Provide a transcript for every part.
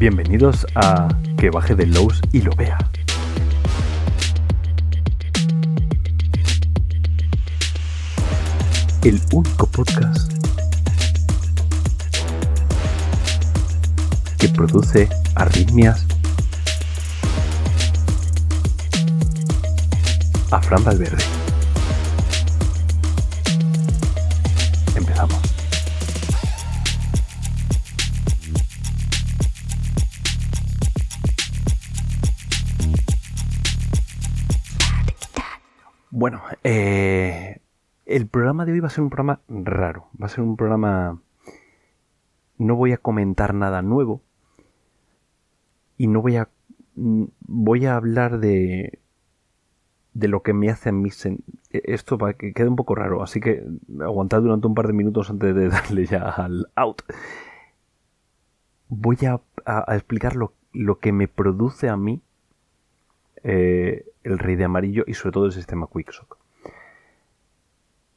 Bienvenidos a Que baje del Lowe's y lo vea. El único podcast que produce arritmias a Fran Valverde. Programa de hoy va a ser un programa raro. Va a ser un programa... No voy a comentar nada nuevo. Y no voy a... Voy a hablar de... De lo que me hace a mí... Esto va, que quede un poco raro. Así que aguantad durante un par de minutos antes de darle ya al out. Voy a, explicar lo, lo que me produce a mí eh, el Rey de Amarillo y sobre todo el sistema Quicksock.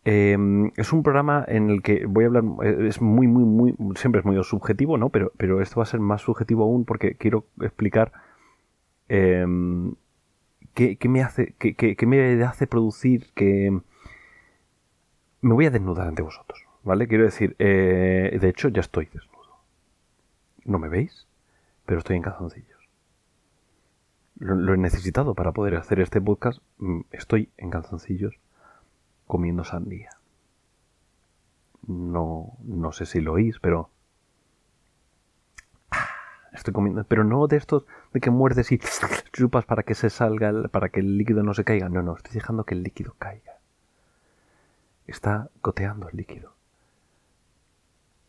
Em, es un programa en el que voy a hablar, eh, es muy, muy, muy, siempre es muy subjetivo, ¿no? Pero, pero esto va a ser más subjetivo aún porque quiero explicar em, qué, me hace, qué, me hace producir que me voy a desnudar ante vosotros, ¿vale? Quiero decir, eh, de hecho ya estoy desnudo. ¿No me veis? Pero estoy en calzoncillo lo, he necesitado para poder hacer este podcast. Mm, estoy en calzoncillos comiendo sandía. No, no sé si lo oís, pero... Ah, estoy comiendo, pero no de estos de que muerdes y chupas para que se salga, para que el líquido no se caiga. No, no, estoy dejando que el líquido caiga. Está goteando el líquido.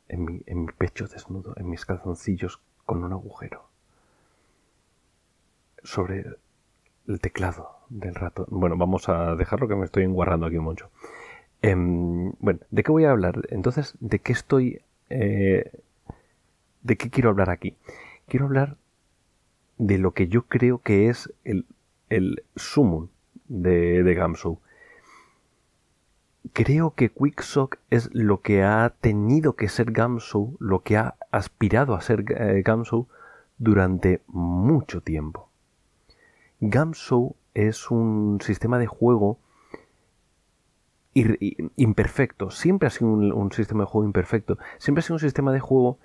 En mi, en mi pecho desnudo, en mis calzoncillos con un agujero sobre el teclado del rato. Bueno, vamos a dejarlo que me estoy enguarrando aquí mucho. Em, bueno, ¿de qué voy a hablar? Entonces, ¿de qué estoy... Eh, ¿De qué quiero hablar aquí? Quiero hablar de lo que yo creo que es el, el sumum de, de Gamshow. Creo que Quicksock es lo que ha tenido que ser Gamshow, lo que ha aspirado a ser eh, Gamshow durante mucho tiempo. Gamshow es un sistema de juego imperfecto. Siempre ha sido un, sistema de juego imperfecto. Siempre ha sido un sistema de juego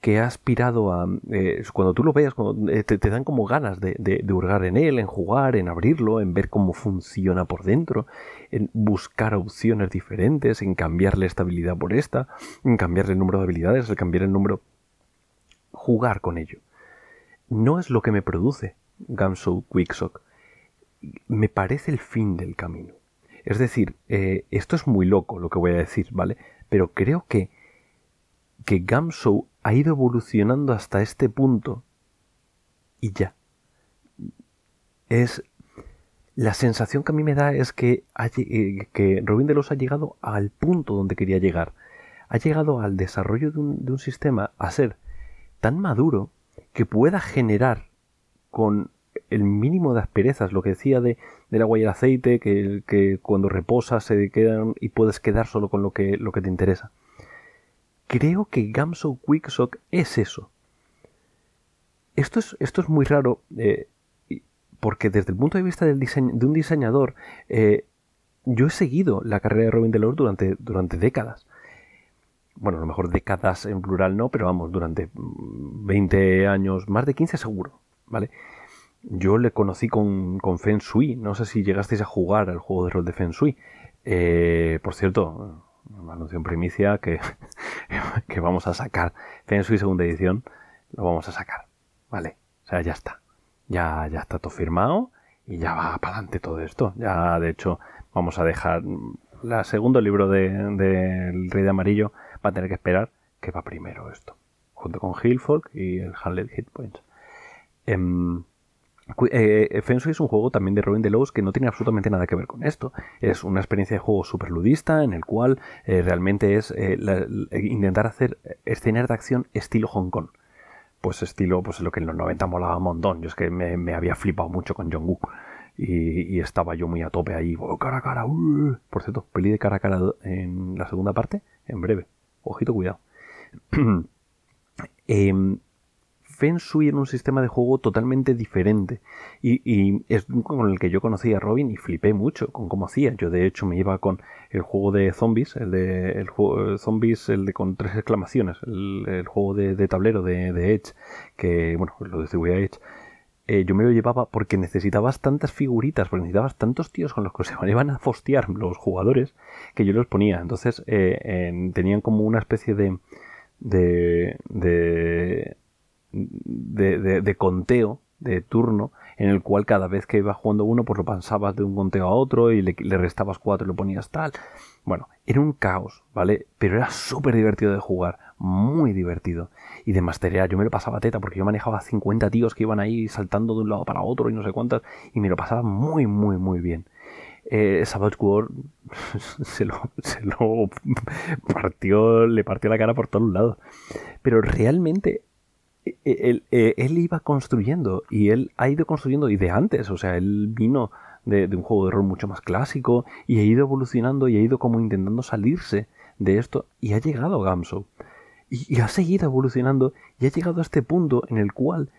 que ha aspirado a... Eh, cuando tú lo veas, cuando, eh, te, dan como ganas de, de, hurgar en él, en jugar, en abrirlo, en ver cómo funciona por dentro, en buscar opciones diferentes, en cambiar la estabilidad por esta, en cambiar el número de habilidades, en cambiar el número... Jugar con ello. No es lo que me produce Gamshow Quicksock, me parece el fin del camino. Es decir, eh, esto es muy loco lo que voy a decir, ¿vale? Pero creo que, que ha ido evolucionando hasta este punto y ya. Es la sensación que a mí me da es que, eh, que Robin Delos ha llegado al punto donde quería llegar. Ha llegado al desarrollo de un, de un sistema a ser tan maduro que pueda generar con el mínimo de asperezas, lo que decía de, del agua y el aceite, que, cuando reposas se quedan y puedes quedar solo con lo que, lo que te interesa. Creo que Gamso Quicksock es eso. Esto es, esto es muy raro, eh, porque desde el punto de vista del diseño, de un diseñador, eh, yo he seguido la carrera de Robin Delors durante, durante décadas. Bueno, a lo mejor décadas en plural no, pero vamos, durante 20 años, más de 15 seguro. ¿Vale? Yo le conocí con, con Feng no sé si llegasteis a jugar al juego de rol de Feng. Eh, por cierto, anuncio primicia que, que vamos a sacar Feng Shui segunda edición, lo vamos a sacar, ¿vale? O sea, ya está, ya, ya está todo firmado y ya va para adelante todo esto. Ya, de hecho, vamos a dejar el segundo libro del de, Rey de Amarillo, va a tener que esperar que va primero esto, junto con Hillfolk y el Handled Hit Points. Em, eh, es un juego también de Robin Delos que no tiene absolutamente nada que ver con esto. Es una experiencia de juego super ludista en el cual eh, realmente es eh, intentar hacer escenas de acción estilo Hong Kong. Pues estilo, pues lo que en los 90 molaba un montón. Yo es que me, había flipado mucho con John Woo. Y, estaba yo muy a tope ahí, cara a cara. Uh". Por cierto, peli de cara a cara en la segunda parte, en breve. Ojito, cuidado. eh, Feng Shui era un sistema de juego totalmente diferente. Y, es con el que yo conocí a Robin y flipé mucho con cómo hacía. Yo de hecho me iba con el juego de zombies, el de el juego, zombies, el de con tres exclamaciones, el, juego de, tablero de, Edge, que bueno, lo distribuía Edge. Eh, yo me lo llevaba porque necesitabas tantas figuritas, porque necesitabas tantos tíos con los que se iban a fostear los jugadores, que yo los ponía. Entonces eh, tenían como una especie de, de, de, de, conteo, de turno, en el cual cada vez que iba jugando uno, pues lo pasabas de un conteo a otro y le, restabas cuatro y lo ponías tal. Bueno, era un caos, ¿vale? Pero era súper divertido de jugar, muy divertido. Y de masterear, yo me lo pasaba teta porque yo manejaba 50 tíos que iban ahí saltando de un lado para otro y no sé cuántas, y me lo pasaba muy, muy, muy bien eh, Savage se lo, se lo partió, le partió la cara por todos lados. Pero realmente e, e, él, iba construyendo y él ha ido construyendo y de antes, o sea, él vino de, un juego de rol mucho más clásico y ha ido evolucionando y ha ido como intentando salirse de esto y ha llegado a Gamso. y ha seguido evolucionando y ha llegado a este punto en el cual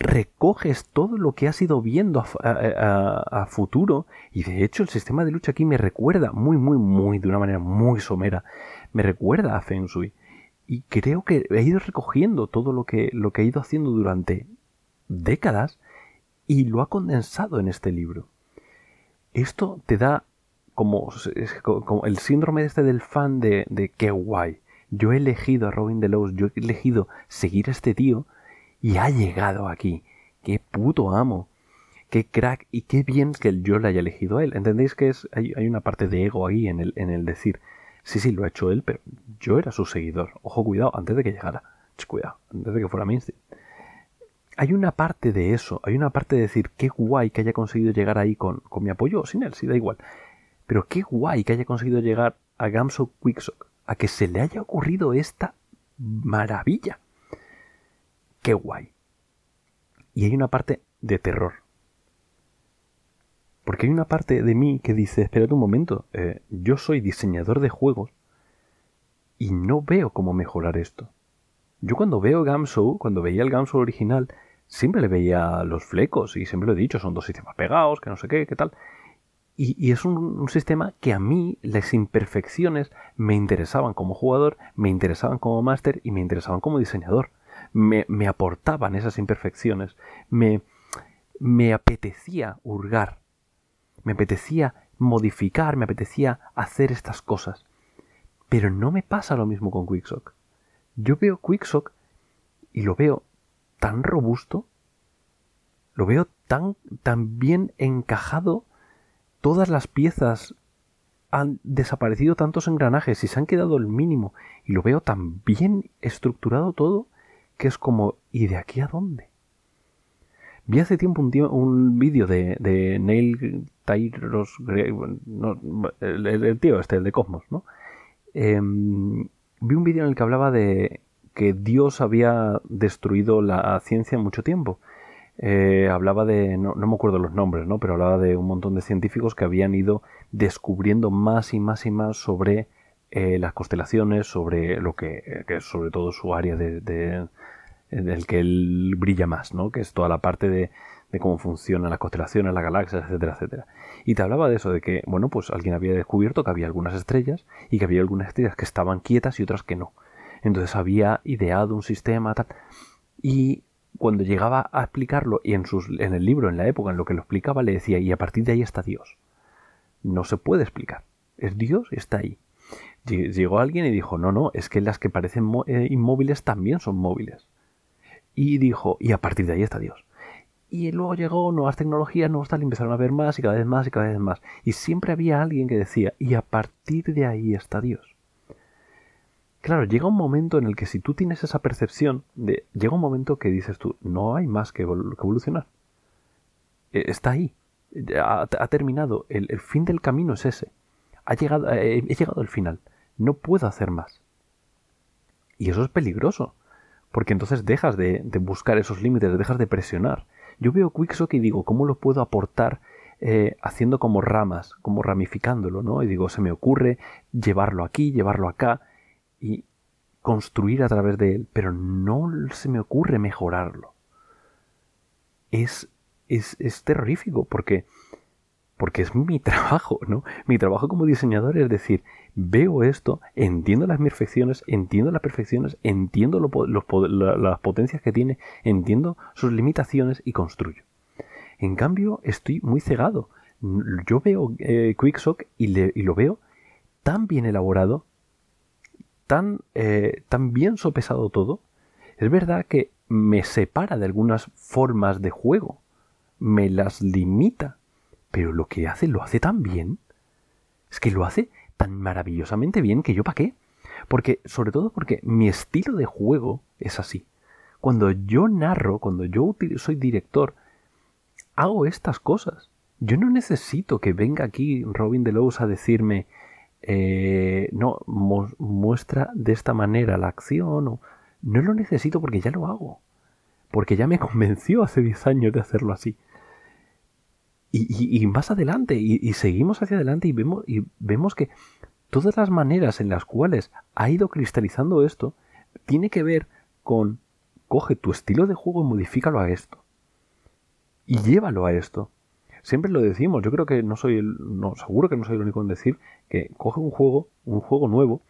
recoges todo lo que has ido viendo a, futuro y de hecho el sistema de lucha aquí me recuerda muy muy muy de una manera muy somera me recuerda a Feng Shui y creo que he ido recogiendo todo lo que lo que he ido haciendo durante décadas y lo ha condensado en este libro esto te da como, como el síndrome este del fan de, de qué guay yo he elegido a Robin Delos yo he elegido seguir a este tío y ha llegado aquí. ¡Qué puto amo! ¡Qué crack! Y qué bien que yo le haya elegido a él. ¿Entendéis que es, hay, una parte de ego ahí en el, en el decir, sí, sí, lo ha hecho él, pero yo era su seguidor. Ojo, cuidado, antes de que llegara. Cuidado, antes de que fuera mainstream. Hay una parte de eso, hay una parte de decir, qué guay que haya conseguido llegar ahí con, con mi apoyo sin él, sí, da igual. Pero qué guay que haya conseguido llegar a Gamso Quicksock, a que se le haya ocurrido esta maravilla qué guay. Y hay una parte de terror. Porque hay una parte de mí que dice, espérate un momento, eh, yo soy diseñador de juegos y no veo cómo mejorar esto. Yo cuando veo Gamshow, cuando veía el Gamshow original, siempre le veía los flecos y siempre lo he dicho, son dos sistemas pegados, que no sé qué, qué tal. Y, es un, sistema que a mí las imperfecciones me interesaban como jugador, me interesaban como máster y me interesaban como diseñador me, aportaban esas imperfecciones, me, me apetecía hurgar, me apetecía modificar, me apetecía hacer estas cosas. Pero no me pasa lo mismo con Quicksock. Yo veo Quicksock y lo veo tan robusto, lo veo tan, tan bien encajado, todas las piezas han desaparecido tantos engranajes y se han quedado el mínimo y lo veo tan bien estructurado todo que es como, ¿y de aquí a dónde? Vi hace tiempo un, vídeo de, de, Neil Tyros, el, tío este, el de Cosmos, ¿no? Em, vi un vídeo en el que hablaba de que Dios había destruido la ciencia en mucho tiempo. Eh, hablaba de, no, me acuerdo los nombres, ¿no? Pero hablaba de un montón de científicos que habían ido descubriendo más y más y más sobre eh, las constelaciones, sobre lo que, que, es sobre todo su área de, en el que él brilla más, ¿no? Que es toda la parte de, cómo funcionan las constelaciones, las galaxias, etcétera, etcétera. Y te hablaba de eso, de que, bueno, pues alguien había descubierto que había algunas estrellas y que había algunas estrellas que estaban quietas y otras que no. Entonces había ideado un sistema tal. Y cuando llegaba a explicarlo, y en, sus, en el libro, en la época en lo que lo explicaba, le decía, y a partir de ahí está Dios. No se puede explicar. Es Dios, está ahí. Llegó alguien y dijo, no, no, es que las que parecen eh, inmóviles también son móviles y dijo, y a partir de ahí está Dios. Y luego llegó nuevas tecnologías, nuevos tal, y empezaron a ver más y cada vez más y cada vez más. Y siempre había alguien que decía, y a partir de ahí está Dios. Claro, llega un momento en el que si tú tienes esa percepción, de, llega un momento que dices tú, no hay más que, evolucionar. E, está ahí. Ha, terminado. El, fin del camino es ese. Ha llegado, he llegado al final. No puedo hacer más. Y eso es peligroso porque entonces dejas de, buscar esos límites, dejas de presionar. Yo veo Quicksock y digo, ¿cómo lo puedo aportar eh, haciendo como ramas, como ramificándolo, ¿no? Y digo, se me ocurre llevarlo aquí, llevarlo acá, y construir a través de él, pero no se me ocurre mejorarlo. Es, es, es terrorífico porque, porque es mi trabajo, ¿no? Mi trabajo como diseñador es decir, veo esto, entiendo las perfecciones, entiendo las perfecciones, entiendo las potencias que tiene, entiendo sus limitaciones y construyo. En cambio, estoy muy cegado. Yo veo eh, Quicksock y, y, lo veo tan bien elaborado, tan, eh, tan bien sopesado todo. Es verdad que me separa de algunas formas de juego, me las limita, pero lo que hace lo hace tan bien. Es que lo hace tan maravillosamente bien que yo pa' qué. Porque, sobre todo porque mi estilo de juego es así. Cuando yo narro, cuando yo soy director, hago estas cosas. Yo no necesito que venga aquí Robin Delos a decirme, eh, no, muestra de esta manera la acción. O... No lo necesito porque ya lo hago. Porque ya me convenció hace 10 años de hacerlo así. Y, más adelante, y, seguimos hacia adelante y vemos, y vemos que todas las maneras en las cuales ha ido cristalizando esto tiene que ver con coge tu estilo de juego y modifícalo a esto. Y llévalo a esto. Siempre lo decimos, yo creo que no soy el, no, seguro que no soy el único en decir que coge un juego, un juego nuevo,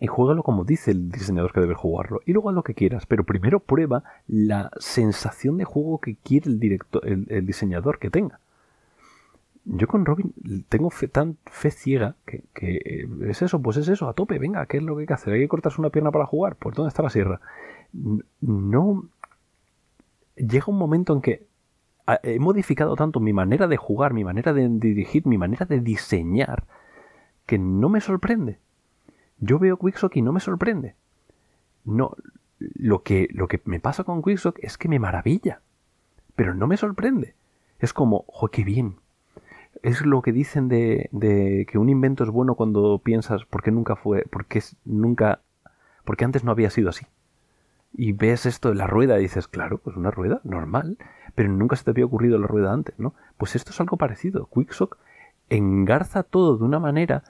y juégalo como dice el diseñador que debe jugarlo. Y luego haz lo que quieras, pero primero prueba la sensación de juego que quiere el, director, el, diseñador que tenga. Yo con Robin tengo fe, tan fe ciega que, que, es eso, pues es eso, a tope, venga, ¿qué es lo que hay que hacer? ¿Hay que cortarse una pierna para jugar? Pues ¿dónde está la sierra? No... Llega un momento en que he modificado tanto mi manera de jugar, mi manera de dirigir, mi manera de diseñar, que no me sorprende. Yo veo Quicksock y no me sorprende. No, lo que, lo que me pasa con Quicksock es que me maravilla, pero no me sorprende. Es como, ¡jo, qué bien! Es lo que dicen de, de que un invento es bueno cuando piensas por qué nunca fue, porque nunca, porque antes no había sido así. Y ves esto de la rueda y dices, claro, pues una rueda normal, pero nunca se te había ocurrido la rueda antes, ¿no? Pues esto es algo parecido. Quicksock engarza todo de una manera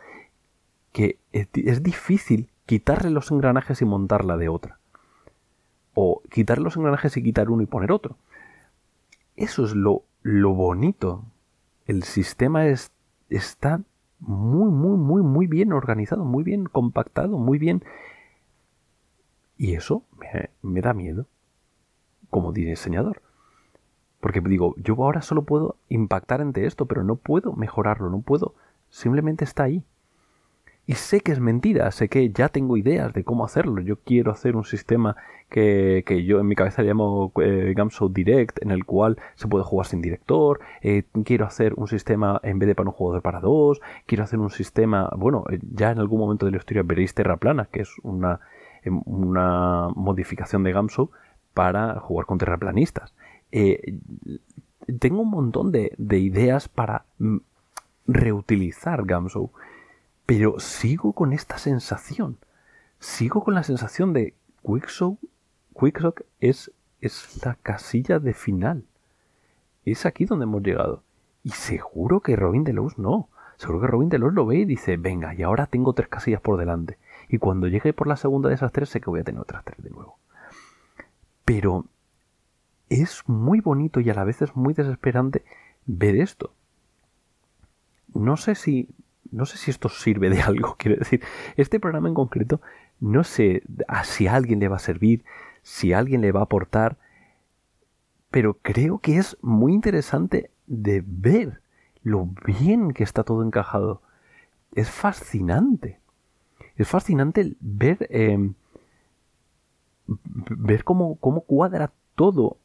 que es difícil quitarle los engranajes y montarla de otra. O quitar los engranajes y quitar uno y poner otro. Eso es lo, lo bonito. El sistema es, está muy, muy, muy, muy bien organizado, muy bien compactado, muy bien... Y eso me, me da miedo como diseñador. Porque digo, yo ahora solo puedo impactar ante esto, pero no puedo mejorarlo, no puedo. Simplemente está ahí. Y sé que es mentira, sé que ya tengo ideas de cómo hacerlo. Yo quiero hacer un sistema que, yo en mi cabeza llamo eh, Direct, en el cual se puede jugar sin director. Eh, quiero hacer un sistema, en vez de para un jugador, para dos. Quiero hacer un sistema, bueno, eh, ya en algún momento de la historia veréis Terraplana, que es una, em, una modificación de Gamso para jugar con terraplanistas. Eh, tengo un montón de, de ideas para mm, reutilizar Gamso pero sigo con esta sensación. Sigo con la sensación de Quicksock, es, es la casilla de final. Es aquí donde hemos llegado. Y seguro que Robin Delos no. Seguro que Robin Delos lo ve y dice, venga, y ahora tengo tres casillas por delante. Y cuando llegue por la segunda de esas tres, sé que voy a tener otras tres de nuevo. Pero es muy bonito y a la vez es muy desesperante ver esto. No sé si no sé si esto sirve de algo, quiero decir, este programa en concreto, no sé si a alguien le va a servir, si a alguien le va a aportar, pero creo que es muy interesante de ver lo bien que está todo encajado. Es fascinante. Es fascinante ver, em, ver cómo, cómo cuadra todo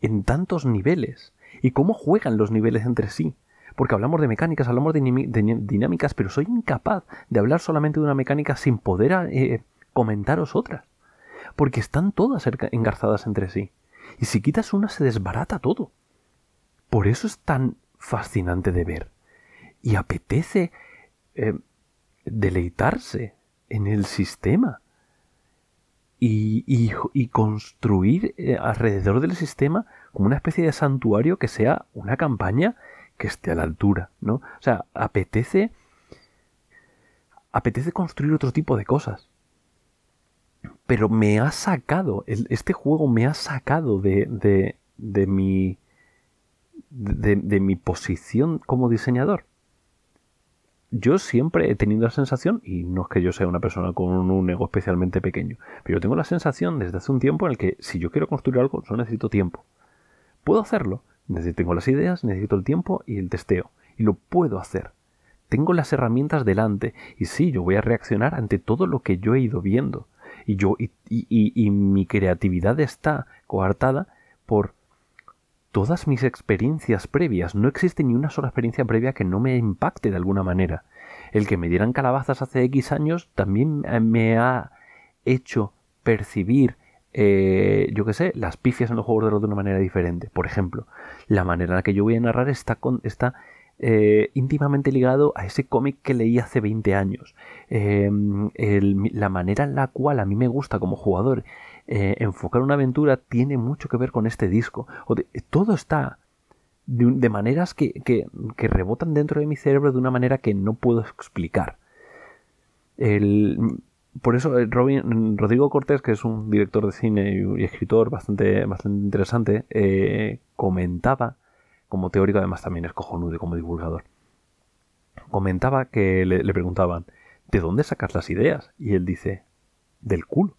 en tantos niveles y cómo juegan los niveles entre sí porque hablamos de mecánicas, hablamos de, dinámicas, pero soy incapaz de hablar solamente de una mecánica sin poder eh, comentaros otras, porque están todas engarzadas entre sí. Y si quitas una se desbarata todo. Por eso es tan fascinante de ver. Y apetece eh, deleitarse en el sistema. Y, construir eh, alrededor del sistema como una especie de santuario que sea una campaña que esté a la altura, ¿no? O sea, apetece apetece construir otro tipo de cosas. pero me ha sacado, este juego me ha sacado de, de, de mi, de, de mi posición como diseñador yo siempre he tenido la sensación, y no es que yo sea una persona con un ego especialmente pequeño, pero yo tengo la sensación desde hace un tiempo en el que si yo quiero construir algo, solo necesito tiempo. Puedo hacerlo, tengo las ideas, necesito el tiempo y el testeo, y lo puedo hacer. Tengo las herramientas delante, y sí, yo voy a reaccionar ante todo lo que yo he ido viendo. Y yo, y, y mi creatividad está coartada por todas mis experiencias previas. No existe ni una sola experiencia previa que no me impacte de alguna manera. El que me dieran calabazas hace X años también me ha hecho percibir, eh, yo qué sé, las pifias en los juegos de rol de una manera diferente. Por ejemplo, la manera en la que yo voy a narrar está, está eh, íntimamente ligado a ese cómic que leí hace 20 años. Em, la manera en la cual a mí me gusta como jugador eh, enfocar una aventura tiene mucho que ver con este disco. todo está de, maneras que, que, rebotan dentro de mi cerebro de una manera que no puedo explicar. Por eso eh, Rodrigo Cortés, que es un director de cine y, escritor bastante, bastante interesante, eh, comentaba, como teórico además también es cojonudo como divulgador, comentaba que le, le preguntaban, ¿de dónde sacas las ideas? Y él dice, del culo.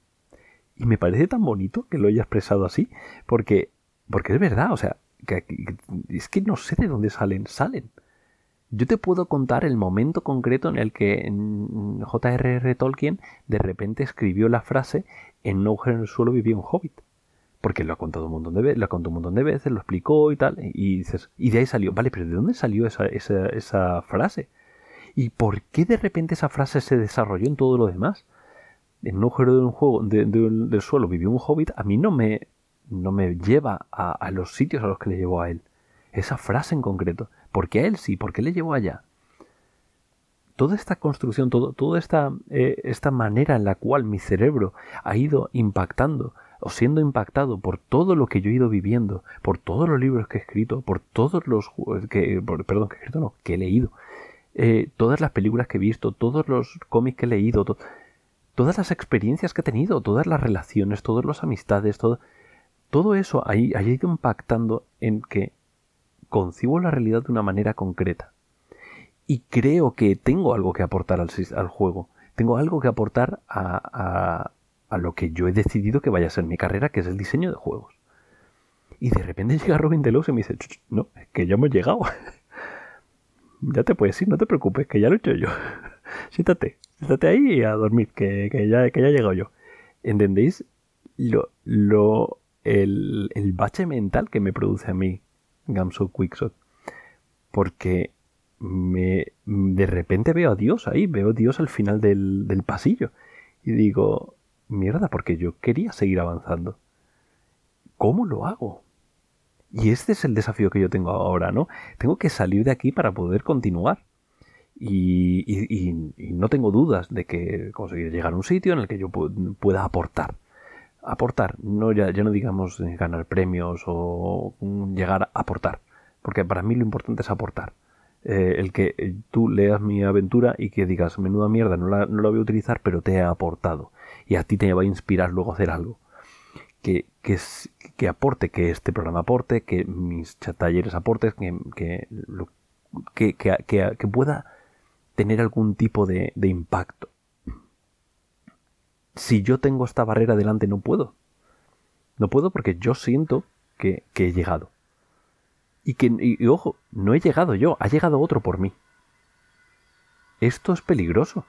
Y me parece tan bonito que lo haya expresado así, porque, porque es verdad, o sea, que, es que no sé de dónde salen, salen. Yo te puedo contar el momento concreto en el que J.R.R. Tolkien de repente escribió la frase en no en el suelo vivía un hobbit. Porque lo ha contado un montón de veces, lo ha contado un montón de veces, lo explicó y tal. Y dices, y de ahí salió, vale, pero ¿de dónde salió esa, frase? ¿Y por qué de repente esa frase se desarrolló en todo lo demás? en un agujero de un juego del suelo vivió un hobbit, a mí no me, no me lleva a, los sitios a los que le llevó a él. Esa frase en concreto. ¿Por qué a él sí? ¿Por qué le llevó allá? Toda esta construcción, todo, toda esta, eh, esta manera en la cual mi cerebro ha ido impactando o siendo impactado por todo lo que yo he ido viviendo, por todos los libros que he escrito, por todos los que, perdón, que he escrito no, que he leído, eh, todas las películas que he visto, todos los cómics que he leído, todas las experiencias que he tenido, todas las relaciones, todas las amistades, todo, todo eso ha ido impactando en que concibo la realidad de una manera concreta. Y creo que tengo algo que aportar al, juego. Tengo algo que aportar a, lo que yo he decidido que vaya a ser mi carrera, que es el diseño de juegos. Y de repente llega Robin Delos y me dice, no, es que ya hemos llegado. ya te puedes ir, no te preocupes, que ya lo he hecho yo. Siéntate, siéntate ahí a dormir, que, ya, que ya he llegado yo. ¿Entendéis? Lo, lo, el, el bache mental que me produce a mí Gamso Quickshot. Porque me, de repente veo a Dios ahí, veo a Dios al final del, del pasillo. Y digo, mierda, porque yo quería seguir avanzando. ¿Cómo lo hago? Y este es el desafío que yo tengo ahora, ¿no? Tengo que salir de aquí para poder continuar. Y, no tengo dudas de que conseguir llegar a un sitio en el que yo pueda aportar. Aportar, no ya, ya no digamos ganar premios o llegar a aportar, porque para mí lo importante es aportar. Eh, el que tú leas mi aventura y que digas, menuda mierda, no la, no la voy a utilizar, pero te he aportado. Y a ti te va a inspirar luego a hacer algo. Que, que, que aporte, que este programa aporte, que mis talleres aportes, que, que, que, que pueda tener algún tipo de, impacto. Si yo tengo esta barrera delante no puedo. No puedo porque yo siento que, he llegado. Y que, y, ojo, no he llegado yo, ha llegado otro por mí. Esto es peligroso,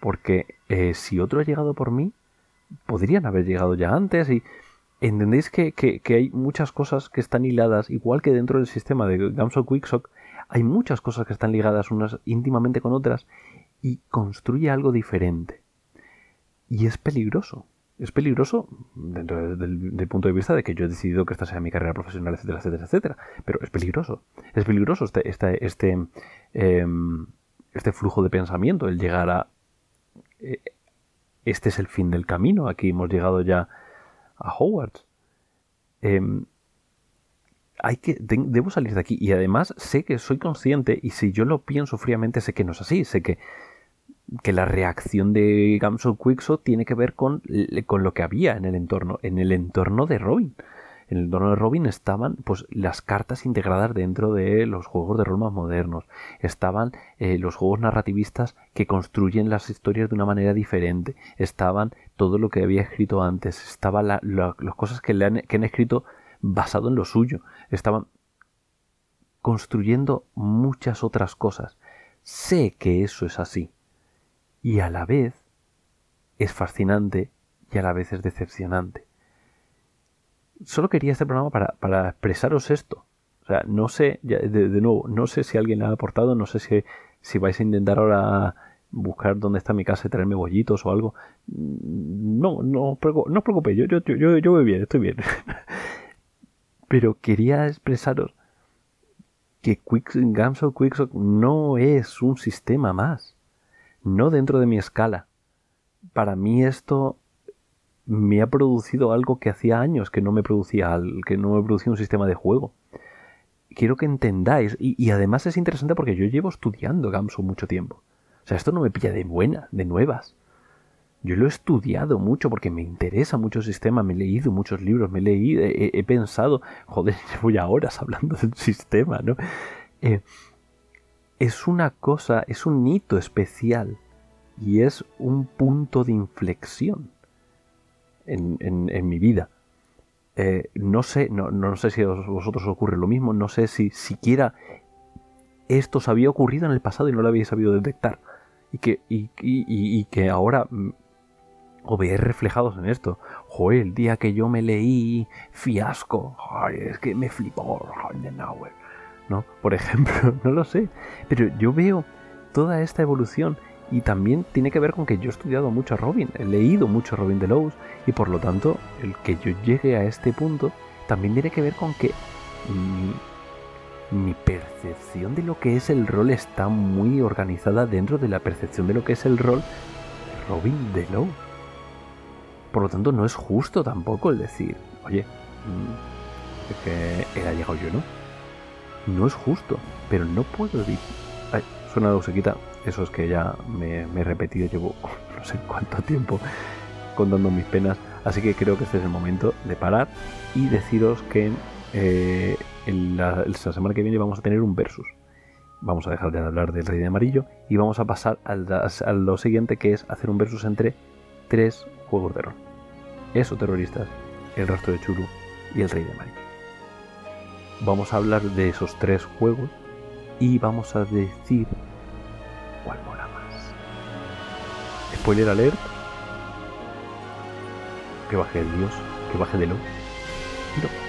porque eh, si otro ha llegado por mí, podrían haber llegado ya antes y entendéis que, que, hay muchas cosas que están hiladas, igual que dentro del sistema de Gamso Quicksock, hay muchas cosas que están ligadas unas íntimamente con otras y construye algo diferente. Y es peligroso. Es peligroso dentro del, punto de vista de que yo he decidido que esta sea mi carrera profesional, etcétera, etcétera, etcétera. Pero es peligroso. Es peligroso este, este, este, em, este flujo de pensamiento, el llegar a... Eh, este es el fin del camino, aquí hemos llegado ya a Hogwarts. Em, hay que, debo salir de aquí. Y además sé que soy consciente y si yo lo pienso fríamente sé que no es así. Sé que que la reacción de Gamso Quixo tiene que ver con, con lo que había en el entorno, en el entorno de Robin. En el entorno de Robin estaban pues las cartas integradas dentro de los juegos de rol más modernos. Estaban eh, los juegos narrativistas que construyen las historias de una manera diferente. Estaban todo lo que había escrito antes. Estaban las cosas que, le han, que han escrito basado en lo suyo. Estaban construyendo muchas otras cosas. Sé que eso es así. Y a la vez es fascinante y a la vez es decepcionante solo quería este programa para, expresaros esto. O sea, no sé, de, nuevo, no sé si alguien ha aportado, no sé si, si vais a intentar ahora buscar dónde está mi casa y traerme bollitos o algo. No, no, no os preocupéis, yo, yo, yo, yo voy bien, estoy bien. Pero quería expresaros que Quick, Gamso Quicksock no es un sistema más. No dentro de mi escala. Para mí esto me ha producido algo que hacía años que no me producía, que no me producía un sistema de juego. Quiero que entendáis, y, además es interesante porque yo llevo estudiando Gamso mucho tiempo. O sea, esto no me pilla de buena, de nuevas. Yo lo he estudiado mucho porque me interesa mucho el sistema, me he leído muchos libros, me he leído, he, pensado, joder, llevo ya horas hablando del sistema, ¿no? Eh, es una cosa, es un hito especial y es un punto de inflexión en, mi vida. Eh, no sé, no, no, sé si a vosotros os ocurre lo mismo, no sé si siquiera esto os había ocurrido en el pasado y no lo habéis sabido detectar. Y que, y, que ahora mm, os veáis reflejados en esto. Joder, el día que yo me leí Fiasco, es que me flipó, ¿no? Por ejemplo, no lo sé. Pero yo veo toda esta evolución y también tiene que ver con que yo he estudiado mucho a Robin, he leído mucho a Robin Delos y por lo tanto el que yo llegue a este punto también tiene que ver con que mi, percepción de lo que es el rol está muy organizada dentro de la percepción de lo que es el rol de Robin Delos. Por lo tanto no es justo tampoco el decir, oye, mm, es que él ha llegado yo, ¿no? No es justo, pero no puedo decir... Ay, suena la quita eso es que ya me, he repetido, llevo no sé cuánto tiempo contando mis penas, así que creo que este es el momento de parar y deciros que eh, la, semana que viene vamos a tener un versus. Vamos a dejar de hablar del rey de amarillo y vamos a pasar a, lo siguiente que es hacer un versus entre tres juegos de rol. Eso terroristas, el rastro de Churu y el rey de amarillo. Vamos a hablar de esos tres juegos y vamos a decir cuál mola más. Spoiler alert. Que baje el dios, que baje de lo. No.